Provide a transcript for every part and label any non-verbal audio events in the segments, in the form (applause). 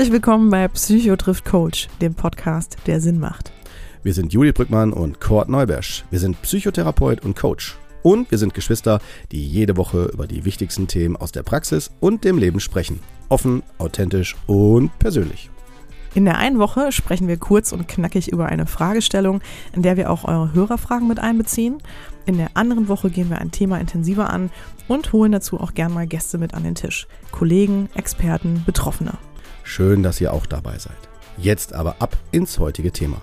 Herzlich willkommen bei Psycho trifft Coach, dem Podcast, der Sinn macht. Wir sind Juli Brückmann und Kurt Neubersch. Wir sind Psychotherapeut und Coach. Und wir sind Geschwister, die jede Woche über die wichtigsten Themen aus der Praxis und dem Leben sprechen. Offen, authentisch und persönlich. In der einen Woche sprechen wir kurz und knackig über eine Fragestellung, in der wir auch eure Hörerfragen mit einbeziehen. In der anderen Woche gehen wir ein Thema intensiver an und holen dazu auch gern mal Gäste mit an den Tisch. Kollegen, Experten, Betroffene. Schön, dass ihr auch dabei seid. Jetzt aber ab ins heutige Thema.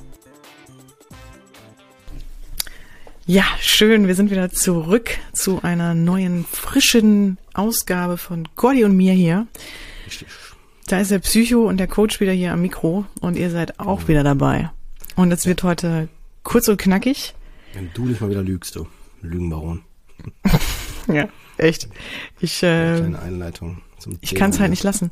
Ja, schön. Wir sind wieder zurück zu einer neuen, frischen Ausgabe von Gordy und mir hier. Da ist der Psycho und der Coach wieder hier am Mikro und ihr seid auch wieder dabei. Und es wird heute kurz und knackig. Wenn du nicht mal wieder lügst, du Lügenbaron. (laughs) ja, echt. Ich, äh, Kleine Einleitung Ich kann es halt nicht lassen.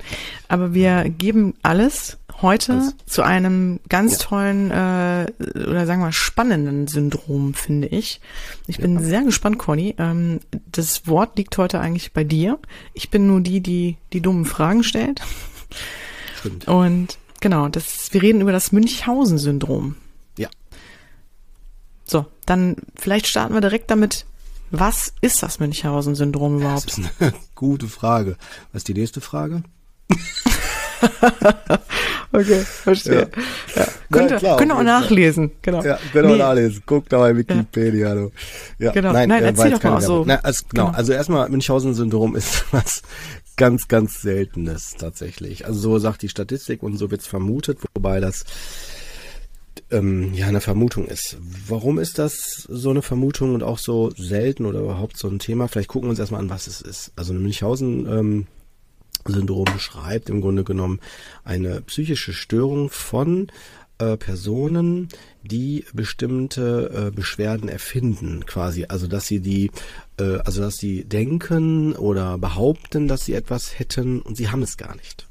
Aber wir geben alles heute alles. zu einem ganz ja. tollen äh, oder sagen wir mal spannenden Syndrom, finde ich. Ich bin ja. sehr gespannt, Conny. Ähm, das Wort liegt heute eigentlich bei dir. Ich bin nur die, die die dummen Fragen stellt. Stimmt. Und genau, das, wir reden über das Münchhausen-Syndrom. Ja. So, dann vielleicht starten wir direkt damit, was ist das Münchhausen-Syndrom überhaupt? Das ist eine (laughs) gute Frage. Was ist die nächste Frage? (laughs) okay, verstehe. Ja. Ja. Könnt, ihr, klar, könnt ihr auch nachlesen, genau. Ja, könnt ihr nee. auch nachlesen. Guckt da bei Wikipedia. Ja. ja. Genau. Nein, Nein äh, erzähl doch mal so. Nein, also, genau. genau. also erstmal Münchhausen-Syndrom ist (laughs) was ganz, ganz Seltenes tatsächlich. Also so sagt die Statistik und so wird's vermutet, wobei das ähm, ja eine Vermutung ist. Warum ist das so eine Vermutung und auch so selten oder überhaupt so ein Thema? Vielleicht gucken wir uns erstmal an, was es ist. Also eine Münchhausen ähm, Syndrom beschreibt im Grunde genommen eine psychische Störung von äh, Personen, die bestimmte äh, Beschwerden erfinden, quasi. Also dass sie die, äh, also dass sie denken oder behaupten, dass sie etwas hätten und sie haben es gar nicht.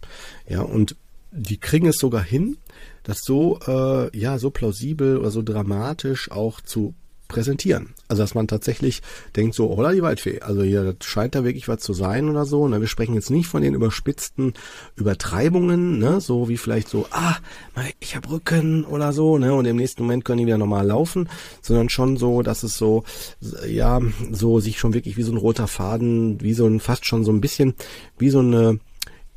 Ja, und die kriegen es sogar hin, das so, äh, ja, so plausibel oder so dramatisch auch zu präsentieren. Also dass man tatsächlich denkt so, holla die Waldfee, also hier das scheint da wirklich was zu sein oder so. Ne? Wir sprechen jetzt nicht von den überspitzten Übertreibungen, ne? so wie vielleicht so, ah, ich hab Rücken oder so, ne? und im nächsten Moment können die wieder normal laufen, sondern schon so, dass es so, ja, so sich schon wirklich wie so ein roter Faden, wie so ein, fast schon so ein bisschen, wie so eine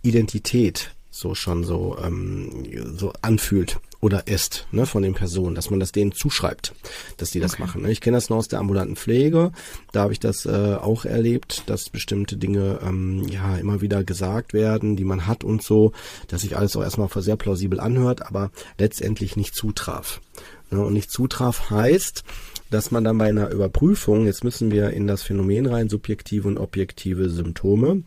Identität so schon so, ähm, so anfühlt oder ist, ne, von den Personen, dass man das denen zuschreibt, dass die das okay. machen. Ne? Ich kenne das noch aus der ambulanten Pflege, da habe ich das äh, auch erlebt, dass bestimmte Dinge ähm, ja immer wieder gesagt werden, die man hat und so, dass sich alles auch erstmal sehr plausibel anhört, aber letztendlich nicht zutraf. Ne? Und nicht zutraf heißt, dass man dann bei einer Überprüfung, jetzt müssen wir in das Phänomen rein, subjektive und objektive Symptome,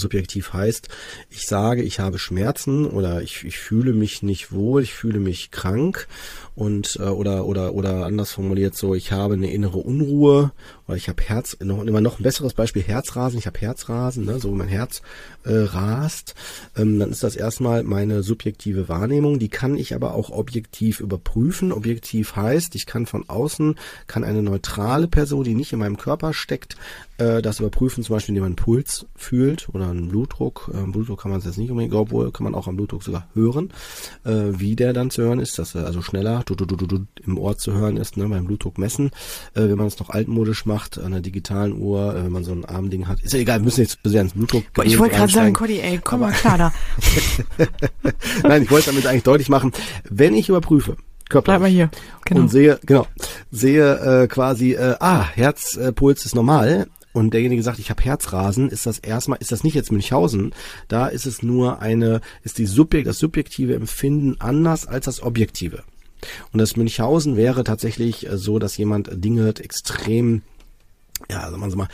subjektiv heißt, ich sage, ich habe Schmerzen oder ich, ich fühle mich nicht wohl, ich fühle mich krank und äh, oder oder oder anders formuliert so, ich habe eine innere Unruhe oder ich habe Herz noch immer noch ein besseres Beispiel Herzrasen, ich habe Herzrasen, ne, so mein Herz äh, rast, ähm, dann ist das erstmal meine subjektive Wahrnehmung, die kann ich aber auch objektiv überprüfen. Objektiv heißt, ich kann von außen kann eine neutrale Person, die nicht in meinem Körper steckt, äh, das überprüfen, zum Beispiel, indem man einen Puls fühlt oder einen Blutdruck. Äh, Blutdruck kann man es jetzt nicht unbedingt, obwohl kann man auch am Blutdruck sogar hören, äh, wie der dann zu hören ist, dass er also schneller du, du, du, du, im Ohr zu hören ist, ne, beim Blutdruck messen. Äh, wenn man es noch altmodisch macht, an einer digitalen Uhr, äh, wenn man so ein Armding hat, ist ja egal, wir müssen jetzt sehr ins Blutdruck Ich wollte gerade sagen, Cody, ey, komm mal klar da. (laughs) Nein, ich wollte damit eigentlich deutlich machen, wenn ich überprüfe, Körper. Bleib mal hier. Genau. Und sehe, genau, sehe äh, quasi, äh, ah, Herzpuls ist normal, und derjenige sagt, ich habe Herzrasen, ist das erstmal, ist das nicht jetzt Münchhausen, da ist es nur eine, ist die Subjekt, das subjektive Empfinden anders als das objektive. Und das Münchhausen wäre tatsächlich äh, so, dass jemand Dinge extrem ja, sagen wir mal,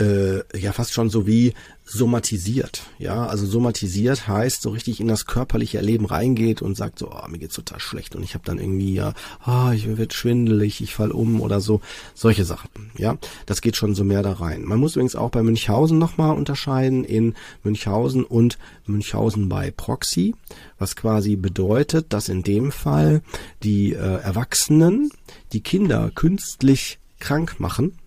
äh, ja fast schon so wie somatisiert. Ja, also somatisiert heißt so richtig in das körperliche Erleben reingeht und sagt so, oh, mir geht's total schlecht und ich habe dann irgendwie ja, oh, ich wird schwindelig, ich fall um oder so, solche Sachen. Ja, das geht schon so mehr da rein. Man muss übrigens auch bei Münchhausen nochmal unterscheiden in Münchhausen und Münchhausen bei Proxy, was quasi bedeutet, dass in dem Fall die äh, Erwachsenen die Kinder künstlich krank machen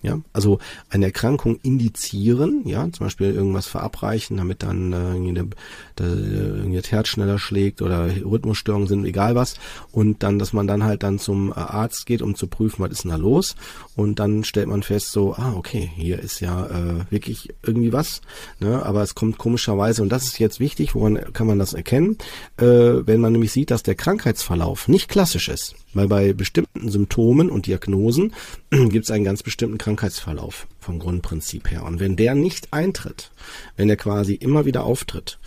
Ja, also eine Erkrankung indizieren, ja, zum Beispiel irgendwas verabreichen, damit dann äh, irgendwie, eine, da, irgendwie das Herz schneller schlägt oder Rhythmusstörungen sind, egal was. Und dann, dass man dann halt dann zum äh, Arzt geht, um zu prüfen, was ist denn da los. Und dann stellt man fest, so, ah, okay, hier ist ja äh, wirklich irgendwie was. Ne? Aber es kommt komischerweise, und das ist jetzt wichtig, woran kann man das erkennen, äh, wenn man nämlich sieht, dass der Krankheitsverlauf nicht klassisch ist. Weil bei bestimmten Symptomen und Diagnosen (clears throat) gibt es einen ganz bestimmten Krankheitsverlauf vom Grundprinzip her. Und wenn der nicht eintritt, wenn der quasi immer wieder auftritt,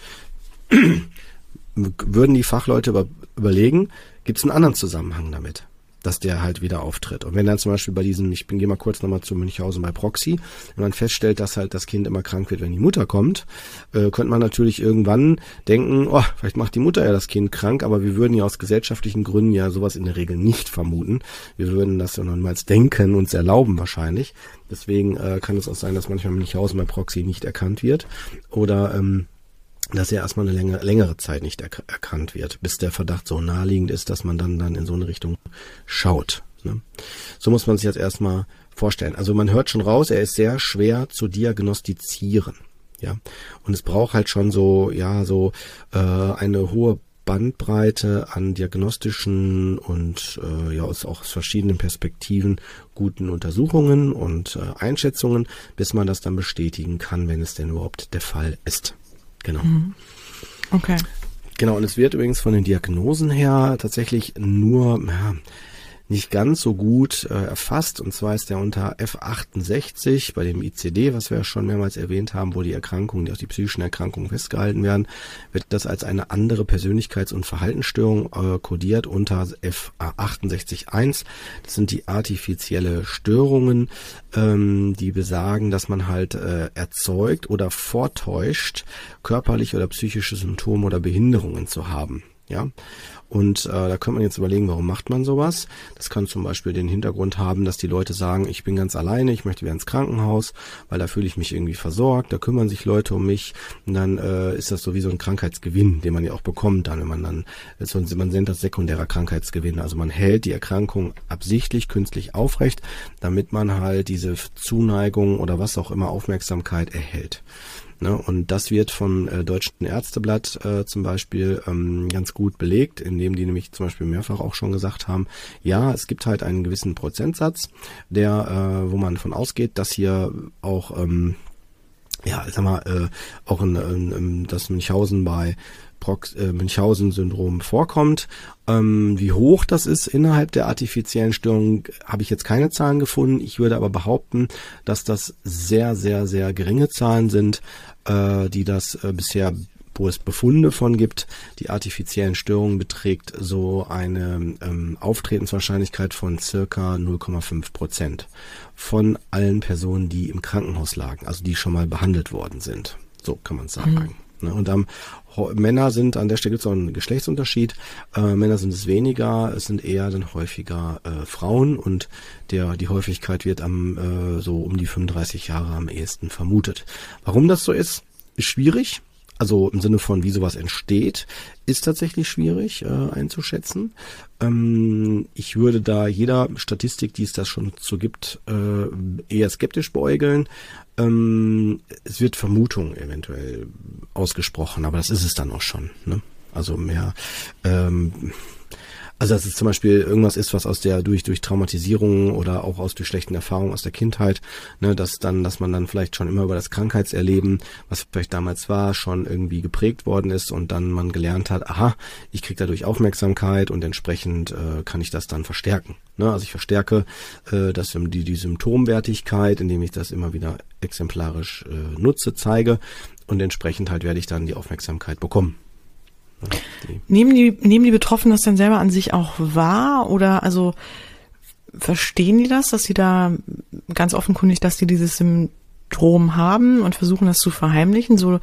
(clears throat) würden die Fachleute über, überlegen, gibt es einen anderen Zusammenhang damit? Dass der halt wieder auftritt. Und wenn dann zum Beispiel bei diesem, ich bin gehe mal kurz nochmal zu Münchhausen bei Proxy, wenn man feststellt, dass halt das Kind immer krank wird, wenn die Mutter kommt, äh, könnte man natürlich irgendwann denken, oh, vielleicht macht die Mutter ja das Kind krank, aber wir würden ja aus gesellschaftlichen Gründen ja sowas in der Regel nicht vermuten. Wir würden das ja nochmals denken, uns erlauben wahrscheinlich. Deswegen äh, kann es auch sein, dass manchmal Münchhausen bei Proxy nicht erkannt wird. Oder ähm, dass er erstmal eine längere, längere Zeit nicht er erkannt wird, bis der Verdacht so naheliegend ist, dass man dann, dann in so eine Richtung schaut. Ne? So muss man sich jetzt erstmal vorstellen. Also man hört schon raus, er ist sehr schwer zu diagnostizieren. Ja, und es braucht halt schon so, ja, so äh, eine hohe Bandbreite an diagnostischen und äh, ja aus, auch aus verschiedenen Perspektiven guten Untersuchungen und äh, Einschätzungen, bis man das dann bestätigen kann, wenn es denn überhaupt der Fall ist. Genau. Mhm. Okay. Genau, und es wird übrigens von den Diagnosen her tatsächlich nur, ja, nicht ganz so gut äh, erfasst. Und zwar ist der unter F68 bei dem ICD, was wir ja schon mehrmals erwähnt haben, wo die Erkrankungen, die auch die psychischen Erkrankungen festgehalten werden, wird das als eine andere Persönlichkeits- und Verhaltensstörung äh, kodiert unter F681. Das sind die artifizielle Störungen, ähm, die besagen, dass man halt äh, erzeugt oder vortäuscht, körperliche oder psychische Symptome oder Behinderungen zu haben. Ja, und äh, da könnte man jetzt überlegen, warum macht man sowas? Das kann zum Beispiel den Hintergrund haben, dass die Leute sagen, ich bin ganz alleine, ich möchte wieder ins Krankenhaus, weil da fühle ich mich irgendwie versorgt, da kümmern sich Leute um mich und dann äh, ist das so wie so ein Krankheitsgewinn, den man ja auch bekommt dann, wenn man dann, so, man nennt das sekundärer Krankheitsgewinn, also man hält die Erkrankung absichtlich künstlich aufrecht, damit man halt diese Zuneigung oder was auch immer Aufmerksamkeit erhält. Ne? Und das wird vom äh, Deutschen Ärzteblatt äh, zum Beispiel ähm, ganz gut belegt, indem die nämlich zum Beispiel mehrfach auch schon gesagt haben, ja, es gibt halt einen gewissen Prozentsatz, der, äh, wo man von ausgeht, dass hier auch ähm, ja, sag mal, äh, auch in, in, in das Münchhausen bei Prox äh, Münchhausen-Syndrom vorkommt. Ähm, wie hoch das ist innerhalb der artifiziellen Störung, habe ich jetzt keine Zahlen gefunden. Ich würde aber behaupten, dass das sehr, sehr, sehr geringe Zahlen sind, äh, die das äh, bisher wo es Befunde von gibt. Die artifiziellen Störungen beträgt so eine ähm, Auftretenswahrscheinlichkeit von circa 0,5 Prozent von allen Personen, die im Krankenhaus lagen, also die schon mal behandelt worden sind. So kann man sagen. Mhm. Ne? Und ähm, Männer sind, an der Stelle gibt es auch einen Geschlechtsunterschied, äh, Männer sind es weniger, es sind eher dann häufiger äh, Frauen und der die Häufigkeit wird am äh, so um die 35 Jahre am ehesten vermutet. Warum das so ist, ist schwierig. Also im Sinne von, wie sowas entsteht, ist tatsächlich schwierig äh, einzuschätzen. Ähm, ich würde da jeder Statistik, die es da schon so gibt, äh, eher skeptisch beäugeln. Ähm, es wird Vermutung eventuell ausgesprochen, aber das ist es dann auch schon. Ne? Also mehr ähm, also dass es zum Beispiel irgendwas ist, was aus der durch durch Traumatisierung oder auch aus durch schlechten Erfahrungen aus der Kindheit, ne, dass dann, dass man dann vielleicht schon immer über das Krankheitserleben, was vielleicht damals war, schon irgendwie geprägt worden ist und dann man gelernt hat, aha, ich kriege dadurch Aufmerksamkeit und entsprechend äh, kann ich das dann verstärken. Ne? Also ich verstärke äh, das die die Symptomwertigkeit, indem ich das immer wieder exemplarisch äh, nutze, zeige und entsprechend halt werde ich dann die Aufmerksamkeit bekommen. Nehmen die, nehmen die Betroffenen das denn selber an sich auch wahr oder also verstehen die das, dass sie da ganz offenkundig, dass die dieses Syndrom haben und versuchen das zu verheimlichen, so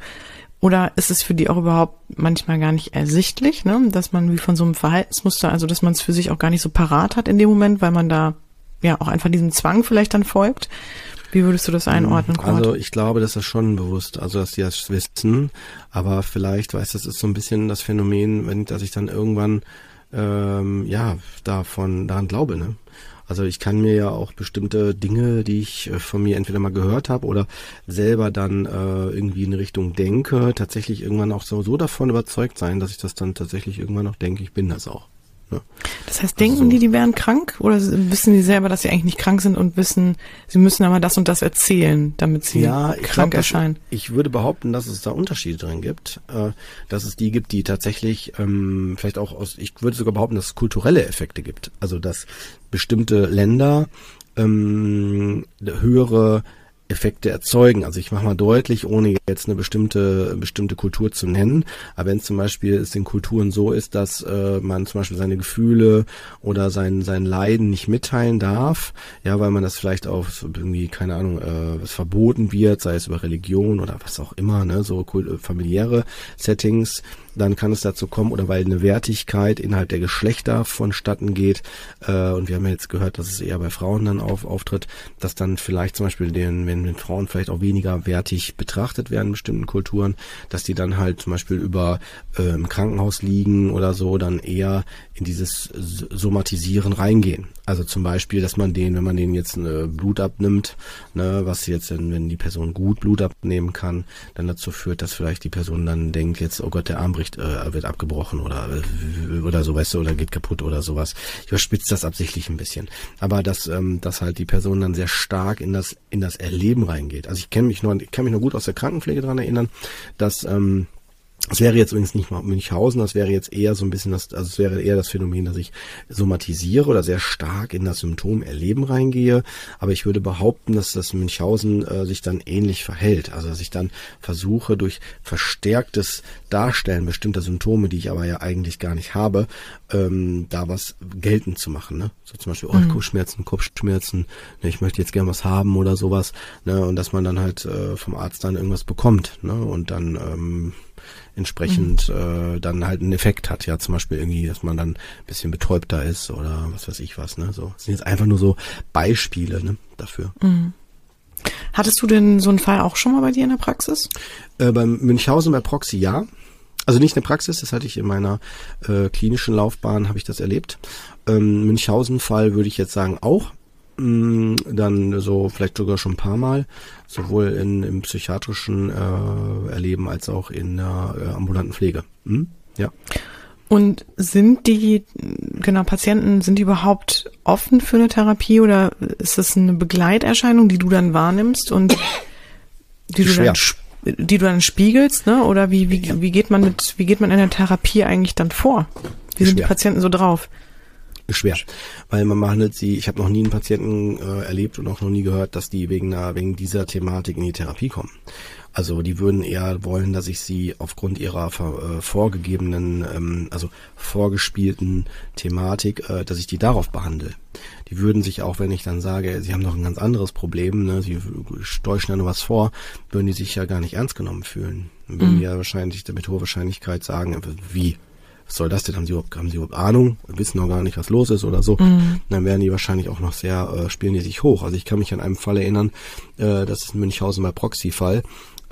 oder ist es für die auch überhaupt manchmal gar nicht ersichtlich, ne? dass man wie von so einem Verhaltensmuster, also dass man es für sich auch gar nicht so parat hat in dem Moment, weil man da ja auch einfach diesem Zwang vielleicht dann folgt? Wie würdest du das einordnen, Kurt? Also ich glaube, dass das schon bewusst, also dass die das wissen, aber vielleicht, weißt du, das ist so ein bisschen das Phänomen, wenn, dass ich dann irgendwann ähm, ja, davon, daran glaube, ne? Also ich kann mir ja auch bestimmte Dinge, die ich äh, von mir entweder mal gehört habe oder selber dann äh, irgendwie in Richtung denke, tatsächlich irgendwann auch so, so davon überzeugt sein, dass ich das dann tatsächlich irgendwann auch denke, ich bin das auch. Ne? Das heißt, denken also, die, die wären krank oder wissen die selber, dass sie eigentlich nicht krank sind und wissen, sie müssen aber das und das erzählen, damit sie ja, krank glaub, erscheinen? Das, ich würde behaupten, dass es da Unterschiede drin gibt, äh, dass es die gibt, die tatsächlich ähm, vielleicht auch aus, ich würde sogar behaupten, dass es kulturelle Effekte gibt. Also dass bestimmte Länder ähm, höhere Effekte erzeugen. Also ich mache mal deutlich, ohne jetzt eine bestimmte bestimmte Kultur zu nennen. Aber wenn zum Beispiel es in Kulturen so ist, dass äh, man zum Beispiel seine Gefühle oder sein sein Leiden nicht mitteilen darf, ja, weil man das vielleicht auch irgendwie keine Ahnung, äh, was verboten wird, sei es über Religion oder was auch immer, ne, so familiäre Settings, dann kann es dazu kommen, oder weil eine Wertigkeit innerhalb der Geschlechter vonstatten geht, äh, und wir haben ja jetzt gehört, dass es eher bei Frauen dann auf, auftritt, dass dann vielleicht zum Beispiel den, wenn, wenn Frauen vielleicht auch weniger wertig betrachtet werden in bestimmten Kulturen, dass die dann halt zum Beispiel über äh, im Krankenhaus liegen oder so, dann eher in dieses Somatisieren reingehen. Also zum Beispiel, dass man den, wenn man den jetzt äh, Blut abnimmt, ne, was jetzt, wenn die Person gut Blut abnehmen kann, dann dazu führt, dass vielleicht die Person dann denkt, jetzt, oh Gott, der Arm bricht, äh, wird abgebrochen oder äh, oder so, weißt du, oder geht kaputt oder sowas. Ich überspitze das absichtlich ein bisschen. Aber dass, ähm, dass halt die Person dann sehr stark in das, in das Erleben reingeht. Also ich kenne mich nur, ich kann mich nur gut aus der Krankenpflege dran erinnern, dass ähm, das wäre jetzt übrigens nicht mal Münchhausen, das wäre jetzt eher so ein bisschen das, also es wäre eher das Phänomen, dass ich somatisiere oder sehr stark in das Symptom Erleben reingehe. Aber ich würde behaupten, dass das Münchhausen äh, sich dann ähnlich verhält. Also dass ich dann versuche, durch verstärktes Darstellen bestimmter Symptome, die ich aber ja eigentlich gar nicht habe, ähm, da was geltend zu machen. Ne? So zum Beispiel, oh, mhm. Kopfschmerzen, Kopfschmerzen, ne, ich möchte jetzt gern was haben oder sowas. Ne? Und dass man dann halt äh, vom Arzt dann irgendwas bekommt. Ne? Und dann ähm, entsprechend mhm. äh, dann halt einen Effekt hat. Ja, zum Beispiel irgendwie, dass man dann ein bisschen betäubter ist oder was weiß ich was. Ne? So das sind jetzt einfach nur so Beispiele ne, dafür. Mhm. Hattest du denn so einen Fall auch schon mal bei dir in der Praxis? Äh, beim Münchhausen bei Proxy ja. Also nicht eine Praxis, das hatte ich in meiner äh, klinischen Laufbahn, habe ich das erlebt. Ähm, Münchhausen-Fall würde ich jetzt sagen auch. Mm, dann so vielleicht sogar schon ein paar Mal, sowohl in, im psychiatrischen äh, Erleben als auch in der äh, ambulanten Pflege. Hm? Ja. Und sind die, genau, Patienten, sind die überhaupt offen für eine Therapie oder ist das eine Begleiterscheinung, die du dann wahrnimmst und (coughs) die du dann, die du dann spiegelst, ne? Oder wie, wie, wie geht man mit, wie geht man in der Therapie eigentlich dann vor? Wie sind Schwer. die Patienten so drauf? Schwer, weil man behandelt sie, ich habe noch nie einen Patienten äh, erlebt und auch noch nie gehört, dass die wegen, einer, wegen dieser Thematik in die Therapie kommen. Also die würden eher wollen, dass ich sie aufgrund ihrer äh, vorgegebenen, ähm, also vorgespielten Thematik, äh, dass ich die darauf behandle. Die würden sich auch, wenn ich dann sage, sie haben noch ein ganz anderes Problem, ne, sie täuschen ja nur was vor, würden die sich ja gar nicht ernst genommen fühlen. Dann würden mhm. die ja wahrscheinlich mit hoher Wahrscheinlichkeit sagen, äh, wie, was soll das denn? Haben sie überhaupt, haben sie überhaupt Ahnung? Wissen noch gar nicht, was los ist oder so. Mhm. Dann werden die wahrscheinlich auch noch sehr, äh, spielen die sich hoch. Also ich kann mich an einen Fall erinnern, äh, das ist ein Münchhausen bei Proxy-Fall.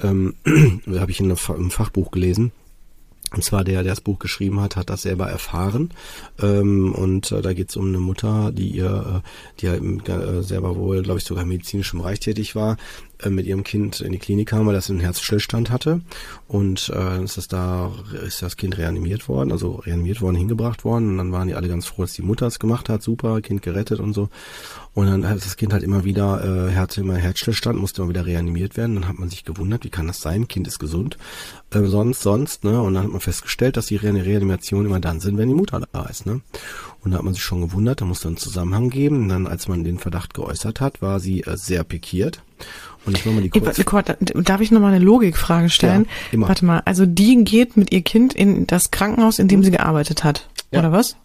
Ähm, (clears throat) da habe ich in einem Fachbuch gelesen. Und zwar der, der das Buch geschrieben hat, hat das selber erfahren. Ähm, und äh, da geht es um eine Mutter, die ihr, äh, die halt äh, selber wohl, glaube ich, sogar im medizinischen Bereich tätig war, mit ihrem Kind in die Klinik kam, weil das einen Herzstillstand hatte. Und äh, ist das da, ist das Kind reanimiert worden, also reanimiert worden, hingebracht worden. Und dann waren die alle ganz froh, dass die Mutter es gemacht hat. Super, Kind gerettet und so. Und dann hat das Kind halt immer wieder, äh, hatte immer Herzstillstand, musste immer wieder reanimiert werden. Dann hat man sich gewundert, wie kann das sein? Kind ist gesund. Äh, sonst, sonst, ne? Und dann hat man festgestellt, dass die Re Reanimationen immer dann sind, wenn die Mutter da ist, ne? Und da hat man sich schon gewundert, da muss dann einen Zusammenhang geben. Und dann, als man den Verdacht geäußert hat, war sie äh, sehr pikiert. Und ich mal die kurz. Darf ich nochmal eine Logikfrage stellen? Ja, immer. Warte mal, also die geht mit ihr Kind in das Krankenhaus, in dem sie gearbeitet hat, ja. oder was?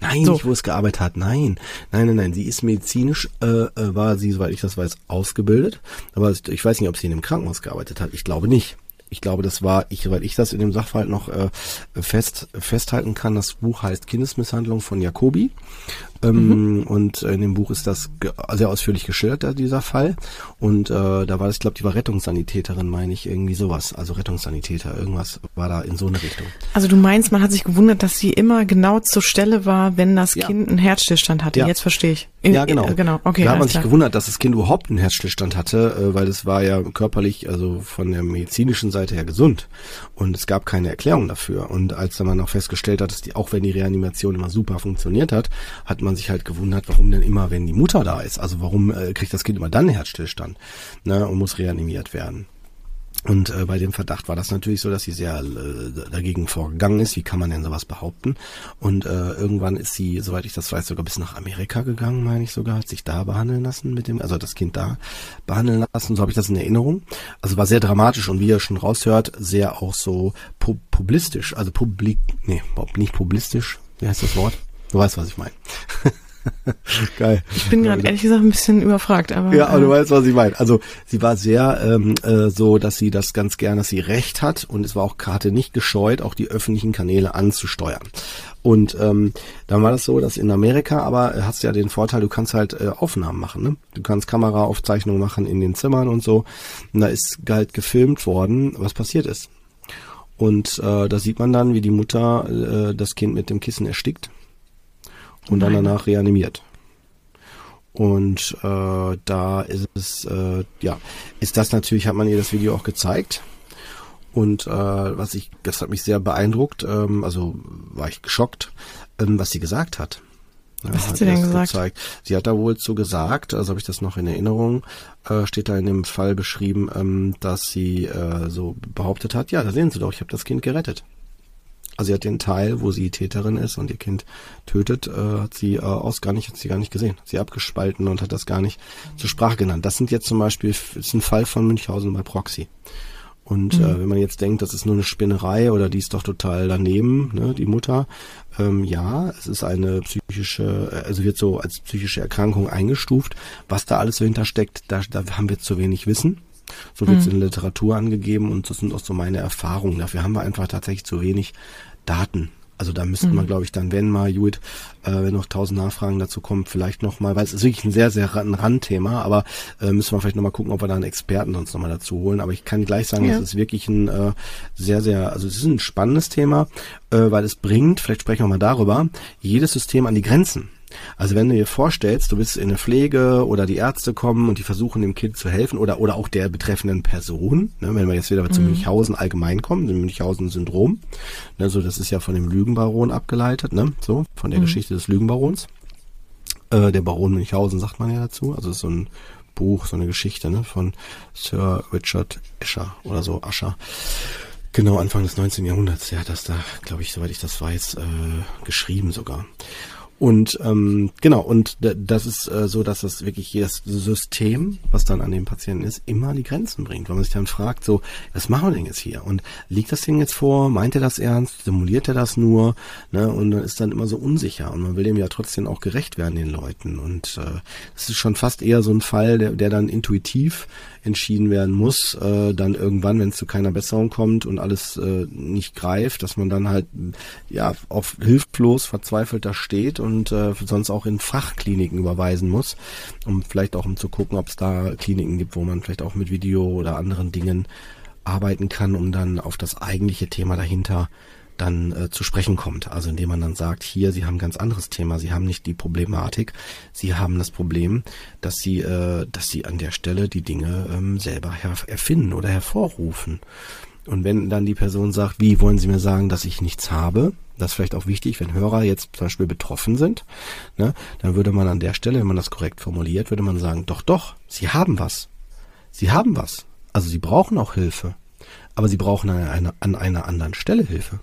Nein, so. nicht wo es gearbeitet hat. Nein, nein, nein, nein. Sie ist medizinisch, äh, äh, war sie, soweit ich das weiß, ausgebildet. Aber ich weiß nicht, ob sie in einem Krankenhaus gearbeitet hat. Ich glaube nicht. Ich glaube, das war, ich, weil ich das in dem Sachverhalt noch äh, fest festhalten kann. Das Buch heißt Kindesmisshandlung von Jacobi. Ähm, mhm. Und in dem Buch ist das sehr ausführlich geschildert, dieser Fall. Und äh, da war das, ich glaube, die war Rettungssanitäterin, meine ich, irgendwie sowas. Also Rettungssanitäter, irgendwas war da in so eine Richtung. Also du meinst, man hat sich gewundert, dass sie immer genau zur Stelle war, wenn das ja. Kind einen Herzstillstand hatte. Ja. Jetzt verstehe ich. In, ja, genau. Äh, genau. Okay, da hat man sich gewundert, dass das Kind überhaupt einen Herzstillstand hatte, äh, weil es war ja körperlich, also von der medizinischen Seite her gesund. Und es gab keine Erklärung dafür. Und als dann man noch festgestellt hat, dass die, auch wenn die Reanimation immer super funktioniert hat, hat man sich halt gewundert, warum denn immer, wenn die Mutter da ist, also warum äh, kriegt das Kind immer dann einen Herzstillstand ne, und muss reanimiert werden. Und äh, bei dem Verdacht war das natürlich so, dass sie sehr äh, dagegen vorgegangen ist. Wie kann man denn sowas behaupten? Und äh, irgendwann ist sie, soweit ich das weiß, sogar bis nach Amerika gegangen, meine ich sogar, hat sich da behandeln lassen mit dem, also das Kind da behandeln lassen. So habe ich das in Erinnerung. Also war sehr dramatisch und wie ihr schon raushört, sehr auch so pu publistisch, also publik, nee, nicht publistisch. Wie heißt das Wort? Du weißt, was ich meine. (laughs) Geil. Ich bin gerade ehrlich gesagt ein bisschen überfragt, aber. Ja, aber äh, du weißt, was ich meine. Also sie war sehr ähm, äh, so, dass sie das ganz gerne, dass sie recht hat und es war auch Karte nicht gescheut, auch die öffentlichen Kanäle anzusteuern. Und ähm, dann war das so, dass in Amerika aber äh, hast du ja den Vorteil, du kannst halt äh, Aufnahmen machen. Ne? Du kannst Kameraaufzeichnungen machen in den Zimmern und so. Und da ist halt gefilmt worden, was passiert ist. Und äh, da sieht man dann, wie die Mutter äh, das Kind mit dem Kissen erstickt und Nein. dann danach reanimiert. Und äh, da ist es, äh, ja, ist das natürlich, hat man ihr das Video auch gezeigt. Und äh, was ich, das hat mich sehr beeindruckt, ähm, also war ich geschockt, ähm, was sie gesagt hat. Ja, was hat sie denn gesagt? Gezeigt. Sie hat da wohl zu gesagt, also habe ich das noch in Erinnerung, äh, steht da in dem Fall beschrieben, ähm, dass sie äh, so behauptet hat, ja, da sehen Sie doch, ich habe das Kind gerettet. Also sie hat den Teil, wo sie Täterin ist und ihr Kind tötet, äh, hat sie äh, aus gar nicht, hat sie gar nicht gesehen. Hat sie abgespalten und hat das gar nicht zur Sprache genannt. Das sind jetzt zum Beispiel, ist ein Fall von Münchhausen bei Proxy. Und mhm. äh, wenn man jetzt denkt, das ist nur eine Spinnerei oder die ist doch total daneben, ne, die Mutter, ähm, ja, es ist eine psychische, äh, also wird so als psychische Erkrankung eingestuft. Was da alles so hintersteckt, da, da haben wir zu wenig Wissen. So wird es mhm. in der Literatur angegeben und das sind auch so meine Erfahrungen. Dafür haben wir einfach tatsächlich zu wenig Daten. Also da müssten mhm. wir, glaube ich, dann, wenn mal, Judith, äh, wenn noch tausend Nachfragen dazu kommen, vielleicht noch mal, weil es ist wirklich ein sehr, sehr ein Randthema, aber äh, müssen wir vielleicht noch mal gucken, ob wir da einen Experten sonst noch mal dazu holen. Aber ich kann gleich sagen, ja. es ist wirklich ein äh, sehr, sehr, also es ist ein spannendes Thema, äh, weil es bringt, vielleicht sprechen wir mal darüber, jedes System an die Grenzen. Also wenn du dir vorstellst, du bist in der Pflege oder die Ärzte kommen und die versuchen dem Kind zu helfen oder oder auch der betreffenden Person, ne, wenn wir jetzt wieder mhm. zum Münchhausen allgemein kommen, dem Münchhausen-Syndrom, ne, so das ist ja von dem Lügenbaron abgeleitet, ne, so von der mhm. Geschichte des Lügenbarons. Äh, der Baron Münchhausen sagt man ja dazu, also ist so ein Buch, so eine Geschichte ne, von Sir Richard Escher oder so, Ascher. Genau, Anfang des 19. Jahrhunderts, der hat das da, glaube ich, soweit ich das weiß, äh, geschrieben sogar. Und ähm, genau, und das ist äh, so, dass das wirklich jedes System, was dann an dem Patienten ist, immer die Grenzen bringt. Wenn man sich dann fragt, so, was machen wir denn jetzt hier? Und liegt das Ding jetzt vor? Meint er das ernst? Simuliert er das nur? Ne? Und dann ist dann immer so unsicher. Und man will dem ja trotzdem auch gerecht werden, den Leuten. Und äh, das ist schon fast eher so ein Fall, der, der dann intuitiv entschieden werden muss, äh, dann irgendwann, wenn es zu keiner Besserung kommt und alles äh, nicht greift, dass man dann halt ja auf hilflos, verzweifelt da steht und äh, sonst auch in Fachkliniken überweisen muss, um vielleicht auch um zu gucken, ob es da Kliniken gibt, wo man vielleicht auch mit Video oder anderen Dingen arbeiten kann, um dann auf das eigentliche Thema dahinter dann äh, zu sprechen kommt. Also indem man dann sagt, hier, Sie haben ein ganz anderes Thema, Sie haben nicht die Problematik, Sie haben das Problem, dass Sie, äh, dass Sie an der Stelle die Dinge ähm, selber erfinden oder hervorrufen. Und wenn dann die Person sagt, wie wollen Sie mir sagen, dass ich nichts habe? Das ist vielleicht auch wichtig, wenn Hörer jetzt zum Beispiel betroffen sind, ne, dann würde man an der Stelle, wenn man das korrekt formuliert, würde man sagen, doch, doch, Sie haben was. Sie haben was. Also Sie brauchen auch Hilfe. Aber Sie brauchen an einer, an einer anderen Stelle Hilfe.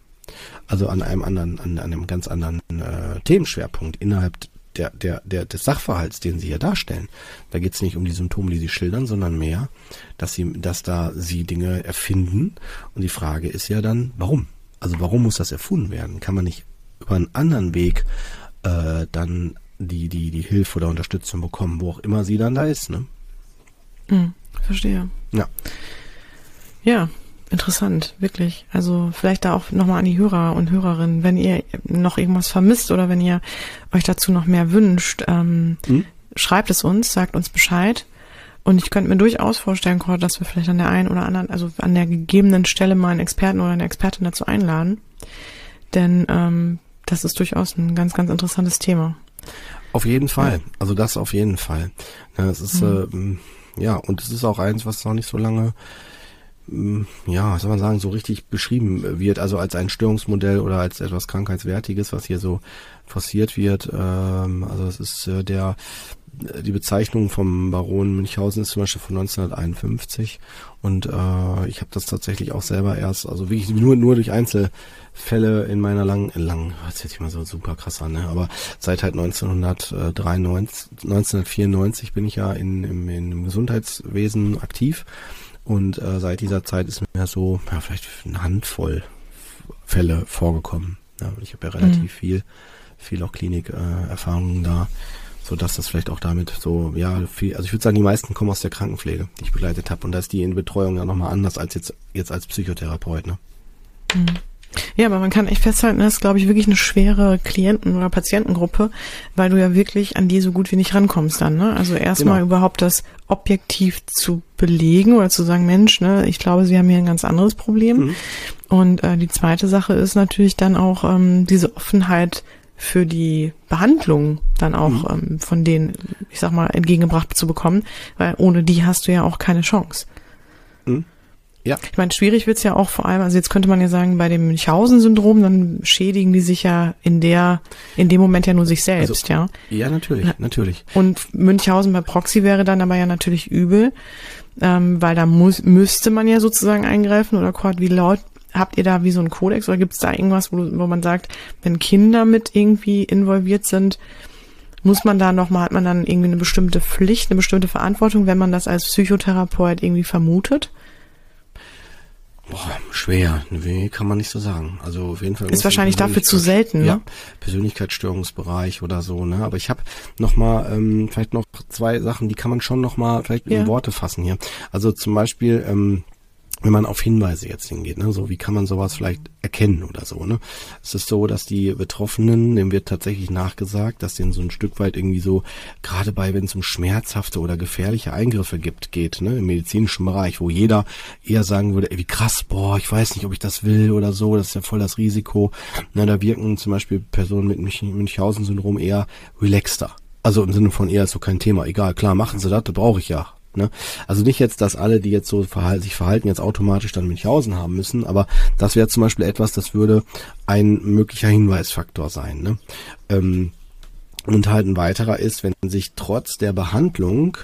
Also an einem anderen, an einem ganz anderen äh, Themenschwerpunkt innerhalb der, der, der, des Sachverhalts, den sie hier darstellen. Da geht es nicht um die Symptome, die sie schildern, sondern mehr, dass sie, dass da sie Dinge erfinden. Und die Frage ist ja dann, warum? Also warum muss das erfunden werden? Kann man nicht über einen anderen Weg äh, dann die, die, die Hilfe oder Unterstützung bekommen, wo auch immer sie dann da ist, ne? Hm, verstehe. Ja. Ja, interessant, wirklich. Also vielleicht da auch nochmal an die Hörer und Hörerinnen, wenn ihr noch irgendwas vermisst oder wenn ihr euch dazu noch mehr wünscht, ähm, mhm. schreibt es uns, sagt uns Bescheid. Und ich könnte mir durchaus vorstellen, Kurt, dass wir vielleicht an der einen oder anderen, also an der gegebenen Stelle mal einen Experten oder eine Expertin dazu einladen. Denn ähm, das ist durchaus ein ganz, ganz interessantes Thema. Auf jeden Fall. Also das auf jeden Fall. Ja, es ist, mhm. äh, ja, und es ist auch eins, was noch nicht so lange ja, soll man sagen, so richtig beschrieben wird, also als ein Störungsmodell oder als etwas Krankheitswertiges, was hier so forciert wird. Ähm, also es ist äh, der die Bezeichnung vom Baron Münchhausen ist zum Beispiel von 1951 und äh, ich habe das tatsächlich auch selber erst, also wirklich nur nur durch Einzelfälle in meiner langen, langen, das hört sich mal so super krass an, ne? aber seit halt 1993, 1994 bin ich ja in, im, im Gesundheitswesen aktiv und äh, seit dieser Zeit ist mir so, ja, vielleicht eine Handvoll Fälle vorgekommen. Ja, ich habe ja relativ mhm. viel, viel auch Klinikerfahrungen äh, da, so dass das vielleicht auch damit so, ja, viel, also ich würde sagen, die meisten kommen aus der Krankenpflege, die ich begleitet habe. Und da ist die in Betreuung ja nochmal anders als jetzt, jetzt als Psychotherapeut, ne? Mhm. Ja, aber man kann echt festhalten, das ist, glaube ich, wirklich eine schwere Klienten- oder Patientengruppe, weil du ja wirklich an die so gut wie nicht rankommst dann. Ne? Also erstmal genau. überhaupt das objektiv zu belegen oder zu sagen, Mensch, ne, ich glaube, sie haben hier ein ganz anderes Problem. Mhm. Und äh, die zweite Sache ist natürlich dann auch ähm, diese Offenheit für die Behandlung dann auch mhm. ähm, von denen, ich sag mal, entgegengebracht zu bekommen, weil ohne die hast du ja auch keine Chance. Mhm. Ja. Ich meine, schwierig wird's ja auch vor allem, also jetzt könnte man ja sagen, bei dem Münchhausen-Syndrom, dann schädigen die sich ja in der, in dem Moment ja nur sich selbst, also, ja. Ja, natürlich, natürlich. Und Münchhausen bei Proxy wäre dann aber ja natürlich übel, ähm, weil da muss, müsste man ja sozusagen eingreifen oder Kurt, wie laut habt ihr da wie so ein Kodex oder gibt's da irgendwas, wo, wo man sagt, wenn Kinder mit irgendwie involviert sind, muss man da nochmal, hat man dann irgendwie eine bestimmte Pflicht, eine bestimmte Verantwortung, wenn man das als Psychotherapeut irgendwie vermutet? Boah, schwer. Nee, kann man nicht so sagen. Also auf jeden Fall. Ist wahrscheinlich dafür zu selten, ne? Ja, Persönlichkeitsstörungsbereich oder so, ne? Aber ich habe noch mal ähm, vielleicht noch zwei Sachen, die kann man schon noch mal vielleicht ja. in Worte fassen hier. Also zum Beispiel ähm, wenn man auf Hinweise jetzt hingeht, ne, so wie kann man sowas vielleicht erkennen oder so, ne? Es ist so, dass die Betroffenen, dem wird tatsächlich nachgesagt, dass denen so ein Stück weit irgendwie so, gerade bei, wenn es um schmerzhafte oder gefährliche Eingriffe gibt, geht, ne, im medizinischen Bereich, wo jeder eher sagen würde, ey, wie krass, boah, ich weiß nicht, ob ich das will oder so, das ist ja voll das Risiko. Ne, da wirken zum Beispiel Personen mit Münchhausen-Syndrom eher relaxter. Also im Sinne von eher ist so kein Thema, egal, klar, machen Sie das, das brauche ich ja Ne? Also nicht jetzt, dass alle, die jetzt so verhalten, sich verhalten, jetzt automatisch dann Münchhausen haben müssen, aber das wäre zum Beispiel etwas, das würde ein möglicher Hinweisfaktor sein. Ne? Ähm, und halt ein weiterer ist, wenn sich trotz der Behandlung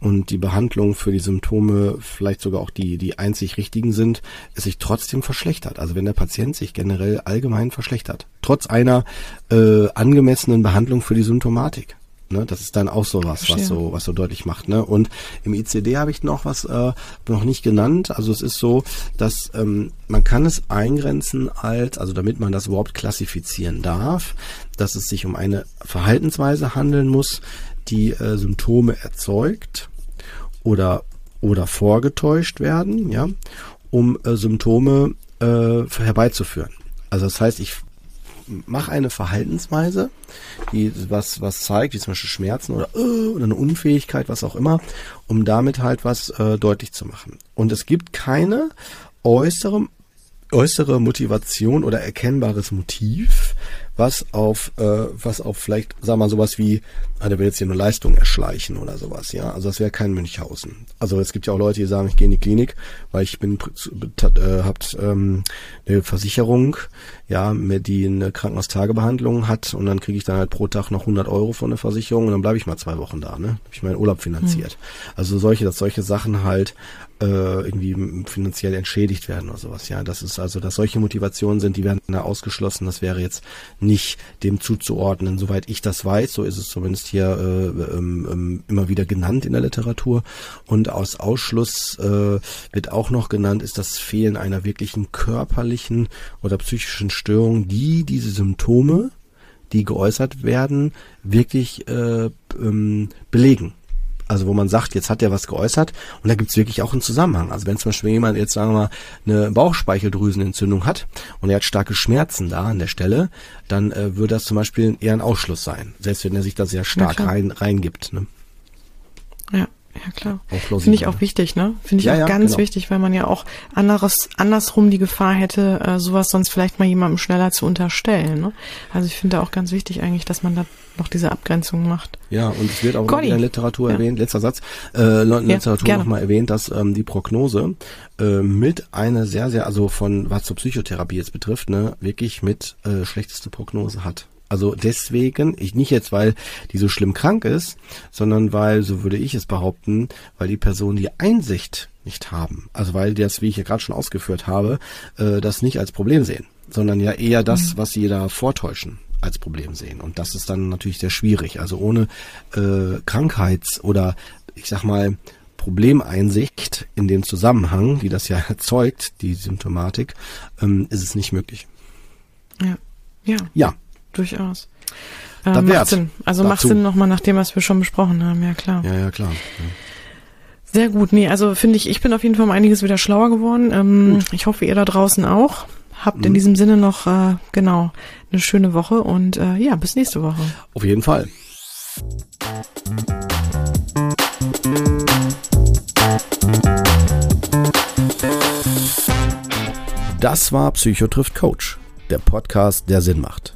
und die Behandlung für die Symptome vielleicht sogar auch die, die einzig richtigen sind, es sich trotzdem verschlechtert. Also wenn der Patient sich generell allgemein verschlechtert. Trotz einer äh, angemessenen Behandlung für die Symptomatik. Ne, das ist dann auch so was, was so, was so deutlich macht. Ne? Und im ICD habe ich noch was äh, noch nicht genannt. Also es ist so, dass ähm, man kann es eingrenzen als, also damit man das überhaupt klassifizieren darf, dass es sich um eine Verhaltensweise handeln muss, die äh, Symptome erzeugt oder oder vorgetäuscht werden, ja, um äh, Symptome äh, herbeizuführen. Also das heißt, ich mach eine Verhaltensweise, die was, was zeigt, wie zum Beispiel Schmerzen oder, äh, oder eine Unfähigkeit, was auch immer, um damit halt was äh, deutlich zu machen. Und es gibt keine äußere, äußere Motivation oder erkennbares Motiv, was auf, äh, was auf vielleicht, wir mal, sowas wie, ah, der will jetzt hier eine Leistung erschleichen oder sowas, ja. Also das wäre kein Münchhausen. Also es gibt ja auch Leute, die sagen, ich gehe in die Klinik, weil ich bin, äh, habt ähm, eine Versicherung, ja, die eine Krankenhaustagebehandlung hat und dann kriege ich dann halt pro Tag noch 100 Euro von der Versicherung und dann bleibe ich mal zwei Wochen da, ne? Hab ich meinen Urlaub finanziert. Mhm. Also solche, dass solche Sachen halt irgendwie finanziell entschädigt werden oder sowas, ja. Das ist also, dass solche Motivationen sind, die werden da ausgeschlossen. Das wäre jetzt nicht dem zuzuordnen. Soweit ich das weiß, so ist es zumindest hier äh, ähm, ähm, immer wieder genannt in der Literatur. Und aus Ausschluss äh, wird auch noch genannt, ist das Fehlen einer wirklichen körperlichen oder psychischen Störung, die diese Symptome, die geäußert werden, wirklich äh, ähm, belegen. Also wo man sagt, jetzt hat er was geäußert und da gibt's wirklich auch einen Zusammenhang. Also wenn zum Beispiel jemand jetzt sagen wir mal eine Bauchspeicheldrüsenentzündung hat und er hat starke Schmerzen da an der Stelle, dann äh, würde das zum Beispiel eher ein Ausschluss sein, selbst wenn er sich da sehr stark rein reingibt. Ne? Ja. Klar. Finde ich auch wichtig, ne? Finde ich ja, auch ja, ganz genau. wichtig, weil man ja auch anderes, andersrum die Gefahr hätte, äh, sowas sonst vielleicht mal jemandem schneller zu unterstellen, ne? Also ich finde auch ganz wichtig eigentlich, dass man da noch diese Abgrenzung macht. Ja, und es wird auch in der Literatur ja. erwähnt, letzter Satz, äh, in der Literatur ja, nochmal erwähnt, dass ähm, die Prognose äh, mit einer sehr, sehr, also von was zur Psychotherapie jetzt betrifft, ne, wirklich mit äh, schlechteste Prognose hat. Also deswegen, ich nicht jetzt, weil die so schlimm krank ist, sondern weil, so würde ich es behaupten, weil die Personen die Einsicht nicht haben. Also weil die das, wie ich ja gerade schon ausgeführt habe, äh, das nicht als Problem sehen, sondern ja eher das, mhm. was sie da vortäuschen als Problem sehen. Und das ist dann natürlich sehr schwierig. Also ohne äh, Krankheits- oder ich sag mal Problemeinsicht in dem Zusammenhang, die das ja (laughs) erzeugt, die Symptomatik, ähm, ist es nicht möglich. Ja. Ja. Ja durchaus. Äh, macht Sinn. Also dazu. macht Sinn nochmal nach dem, was wir schon besprochen haben, ja klar. Ja, ja, klar. Ja. Sehr gut. Nee, also finde ich, ich bin auf jeden Fall um einiges wieder schlauer geworden. Ähm, ich hoffe, ihr da draußen auch. Habt mhm. in diesem Sinne noch, äh, genau, eine schöne Woche und äh, ja, bis nächste Woche. Auf jeden Fall. Das war Psychotrift Coach, der Podcast, der Sinn macht.